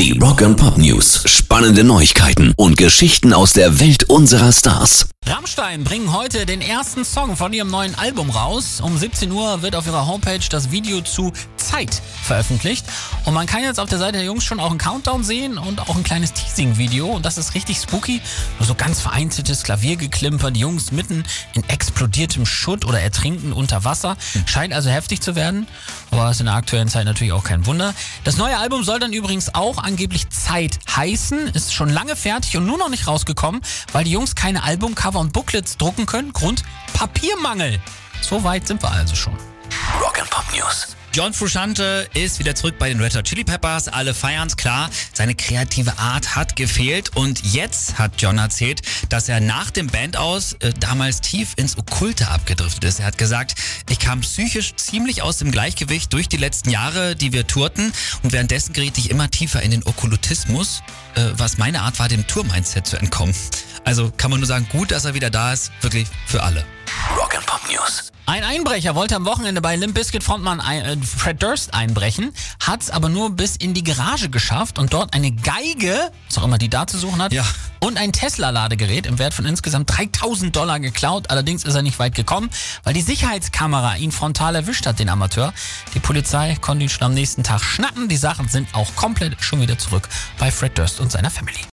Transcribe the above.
Die Rock and Pop News. Spannende Neuigkeiten und Geschichten aus der Welt unserer Stars. Rammstein bringen heute den ersten Song von ihrem neuen Album raus. Um 17 Uhr wird auf ihrer Homepage das Video zu Zeit veröffentlicht. Und man kann jetzt auf der Seite der Jungs schon auch einen Countdown sehen und auch ein kleines Teasing-Video. Und das ist richtig spooky. Nur so ganz vereinzeltes Klaviergeklimper. Die Jungs mitten in explodiertem Schutt oder ertrinken unter Wasser. Scheint also heftig zu werden. Aber ist in der aktuellen Zeit natürlich auch kein Wunder. Das neue Album soll dann übrigens auch angeblich Zeit heißen. Ist schon lange fertig und nur noch nicht rausgekommen, weil die Jungs keine Albumcover und Booklets drucken können. Grund Papiermangel. So weit sind wir also schon. Rock and Pop News. John Frusciante ist wieder zurück bei den Red Hot Chili Peppers. Alle feiern's, klar. Seine kreative Art hat gefehlt. Und jetzt hat John erzählt, dass er nach dem Band aus äh, damals tief ins Okkulte abgedriftet ist. Er hat gesagt, ich kam psychisch ziemlich aus dem Gleichgewicht durch die letzten Jahre, die wir tourten. Und währenddessen geriet ich immer tiefer in den Okkultismus, äh, was meine Art war, dem Tour-Mindset zu entkommen. Also kann man nur sagen, gut, dass er wieder da ist. Wirklich für alle. Rock Pop News. Ein Einbrecher wollte am Wochenende bei Limp Bizkit Frontmann ein, äh, Fred Durst einbrechen, hat es aber nur bis in die Garage geschafft und dort eine Geige, was auch immer die da zu suchen hat, Ja. und ein Tesla-Ladegerät im Wert von insgesamt 3000 Dollar geklaut. Allerdings ist er nicht weit gekommen, weil die Sicherheitskamera ihn frontal erwischt hat, den Amateur. Die Polizei konnte ihn schon am nächsten Tag schnappen. Die Sachen sind auch komplett schon wieder zurück bei Fred Durst und seiner Family.